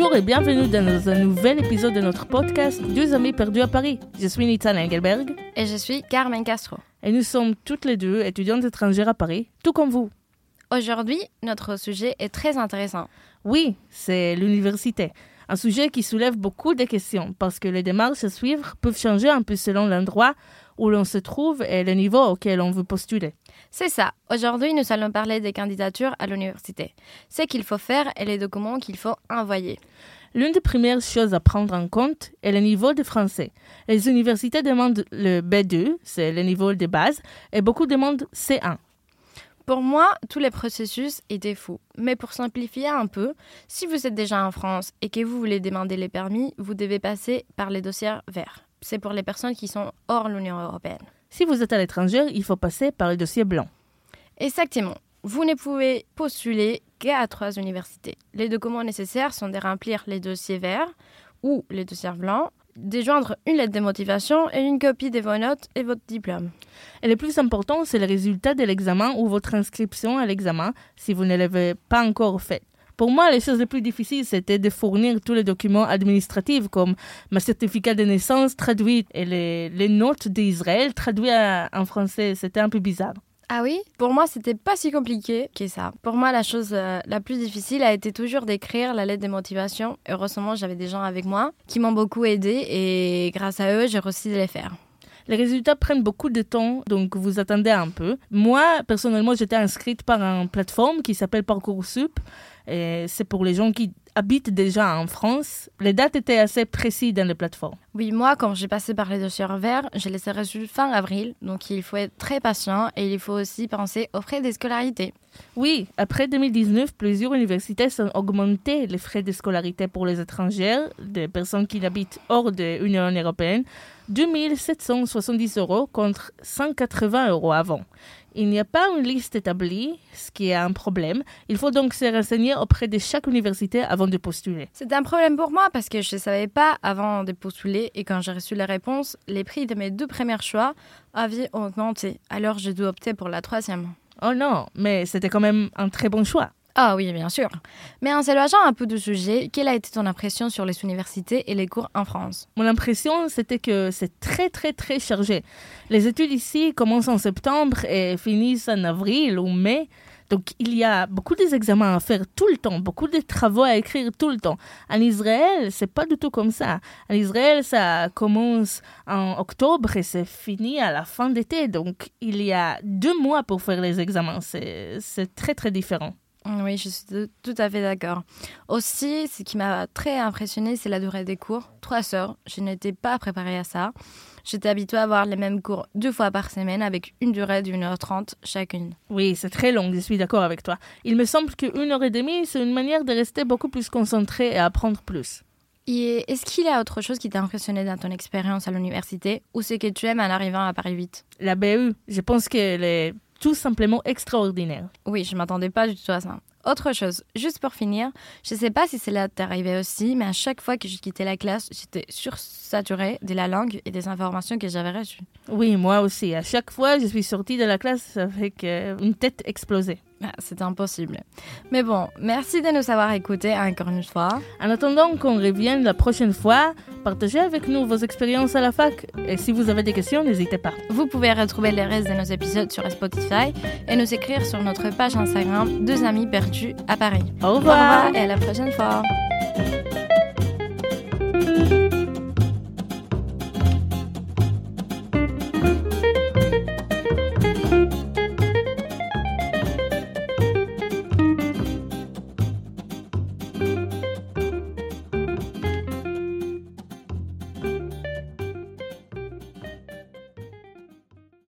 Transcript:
Bonjour et bienvenue dans un nouvel épisode de notre podcast Deux amis perdus à Paris. Je suis Nitsan Engelberg. Et je suis Carmen Castro. Et nous sommes toutes les deux étudiantes étrangères à Paris, tout comme vous. Aujourd'hui, notre sujet est très intéressant. Oui, c'est l'université. Un sujet qui soulève beaucoup de questions parce que les démarches à suivre peuvent changer un peu selon l'endroit où l'on se trouve et le niveau auquel on veut postuler. C'est ça. Aujourd'hui, nous allons parler des candidatures à l'université, ce qu'il faut faire et les documents qu'il faut envoyer. L'une des premières choses à prendre en compte est le niveau de français. Les universités demandent le B2, c'est le niveau de base, et beaucoup demandent C1. Pour moi, tous les processus étaient fous. Mais pour simplifier un peu, si vous êtes déjà en France et que vous voulez demander les permis, vous devez passer par les dossiers verts. C'est pour les personnes qui sont hors l'Union européenne. Si vous êtes à l'étranger, il faut passer par le dossier blanc. Exactement. Vous ne pouvez postuler qu'à trois universités. Les documents nécessaires sont de remplir les dossiers verts ou les dossiers blancs, de joindre une lettre de motivation et une copie de vos notes et votre diplôme. Et le plus important, c'est le résultat de l'examen ou votre inscription à l'examen si vous ne l'avez pas encore fait. Pour moi, les choses les plus difficiles, c'était de fournir tous les documents administratifs comme ma certificat de naissance traduit et les, les notes d'Israël traduites en français. C'était un peu bizarre. Ah oui? Pour moi, c'était pas si compliqué que ça. Pour moi, la chose euh, la plus difficile a été toujours d'écrire la lettre de motivation. Heureusement, j'avais des gens avec moi qui m'ont beaucoup aidé et grâce à eux, j'ai réussi de les faire. Les résultats prennent beaucoup de temps, donc vous attendez un peu. Moi, personnellement, j'étais inscrite par une plateforme qui s'appelle Parcoursup. Et c'est pour les gens qui habitent déjà en France. Les dates étaient assez précises dans les plateformes. Oui, moi, quand j'ai passé par les dossiers verts, je les ai reçus fin avril. Donc il faut être très patient et il faut aussi penser aux frais de scolarité. Oui, après 2019, plusieurs universités ont augmenté les frais de scolarité pour les étrangers, des personnes qui habitent hors de l'Union européenne, 2770 euros contre 180 euros avant. Il n'y a pas une liste établie, ce qui est un problème. Il faut donc se renseigner auprès de chaque université avant de postuler. C'est un problème pour moi parce que je ne savais pas avant de postuler et quand j'ai reçu la réponse, les prix de mes deux premiers choix avaient augmenté. Alors j'ai dû opter pour la troisième. Oh non, mais c'était quand même un très bon choix. Ah oui, bien sûr. Mais en s'éloignant un peu du sujet, quelle a été ton impression sur les universités et les cours en France? Mon impression, c'était que c'est très, très, très chargé. Les études ici commencent en septembre et finissent en avril ou mai. Donc, il y a beaucoup d'examens à faire tout le temps, beaucoup de travaux à écrire tout le temps. En Israël, c'est pas du tout comme ça. En Israël, ça commence en octobre et c'est fini à la fin d'été. Donc, il y a deux mois pour faire les examens. C'est très, très différent. Oui, je suis tout à fait d'accord. Aussi, ce qui m'a très impressionné, c'est la durée des cours. Trois heures. Je n'étais pas préparée à ça. J'étais habituée à avoir les mêmes cours deux fois par semaine avec une durée d'une heure trente chacune. Oui, c'est très long, je suis d'accord avec toi. Il me semble qu'une heure et demie, c'est une manière de rester beaucoup plus concentré et apprendre plus. Et est-ce qu'il y a autre chose qui t'a impressionné dans ton expérience à l'université ou ce que tu aimes en arrivant à Paris 8 La BU, je pense qu'elle est tout simplement extraordinaire. Oui, je m'attendais pas du tout à ça. Autre chose, juste pour finir, je ne sais pas si c'est là arrivé aussi, mais à chaque fois que je quittais la classe, j'étais sursaturée de la langue et des informations que j'avais reçues. Oui, moi aussi. À chaque fois, je suis sortie de la classe avec une tête explosée. Ah, c'est impossible. Mais bon, merci de nous avoir écoutés encore une fois. En attendant qu'on revienne la prochaine fois, partagez avec nous vos expériences à la fac. Et si vous avez des questions, n'hésitez pas. Vous pouvez retrouver les restes de nos épisodes sur Spotify et nous écrire sur notre page Instagram Deux Amis Perdus à Paris. Au revoir et à la prochaine fois.